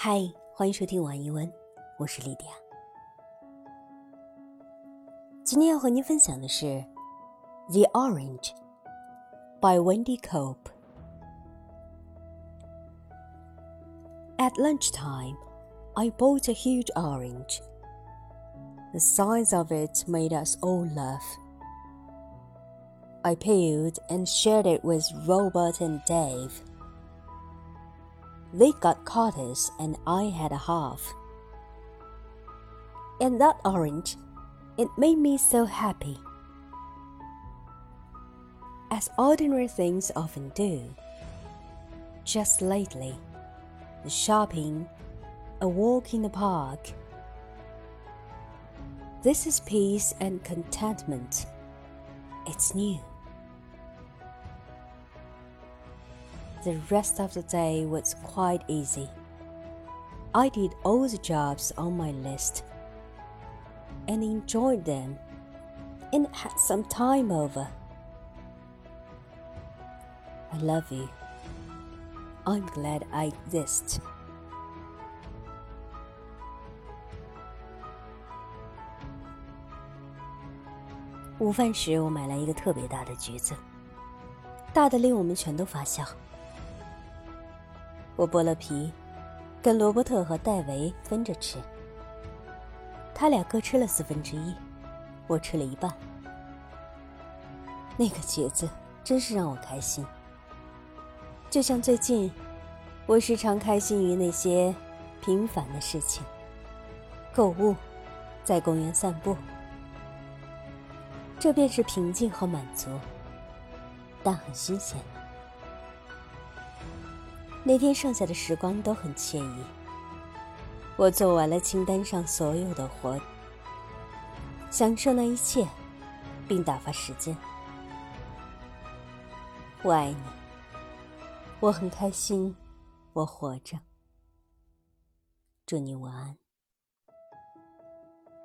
嗨，欢迎收听晚一文，我是莉迪亚。今天要和您分享的是《The Orange》by Wendy Cope。At lunchtime, I bought a huge orange. The size of it made us all laugh. I peeled and shared it with Robert and Dave. They got quarters and I had a half. And that orange, it made me so happy. As ordinary things often do. Just lately, the shopping, a walk in the park. This is peace and contentment. It's new. The rest of the day was quite easy. I did all the jobs on my list and enjoyed them and had some time over. I love you. I'm glad I exist. 午饭时，我买来一个特别大的橘子，大的令我们全都发笑。 我剥了皮，跟罗伯特和戴维分着吃。他俩各吃了四分之一，我吃了一半。那个橘子真是让我开心，就像最近，我时常开心于那些平凡的事情：购物，在公园散步。这便是平静和满足，但很新鲜。那天剩下的时光都很惬意。我做完了清单上所有的活，享受那一切，并打发时间。我爱你，我很开心，我活着。祝你晚安。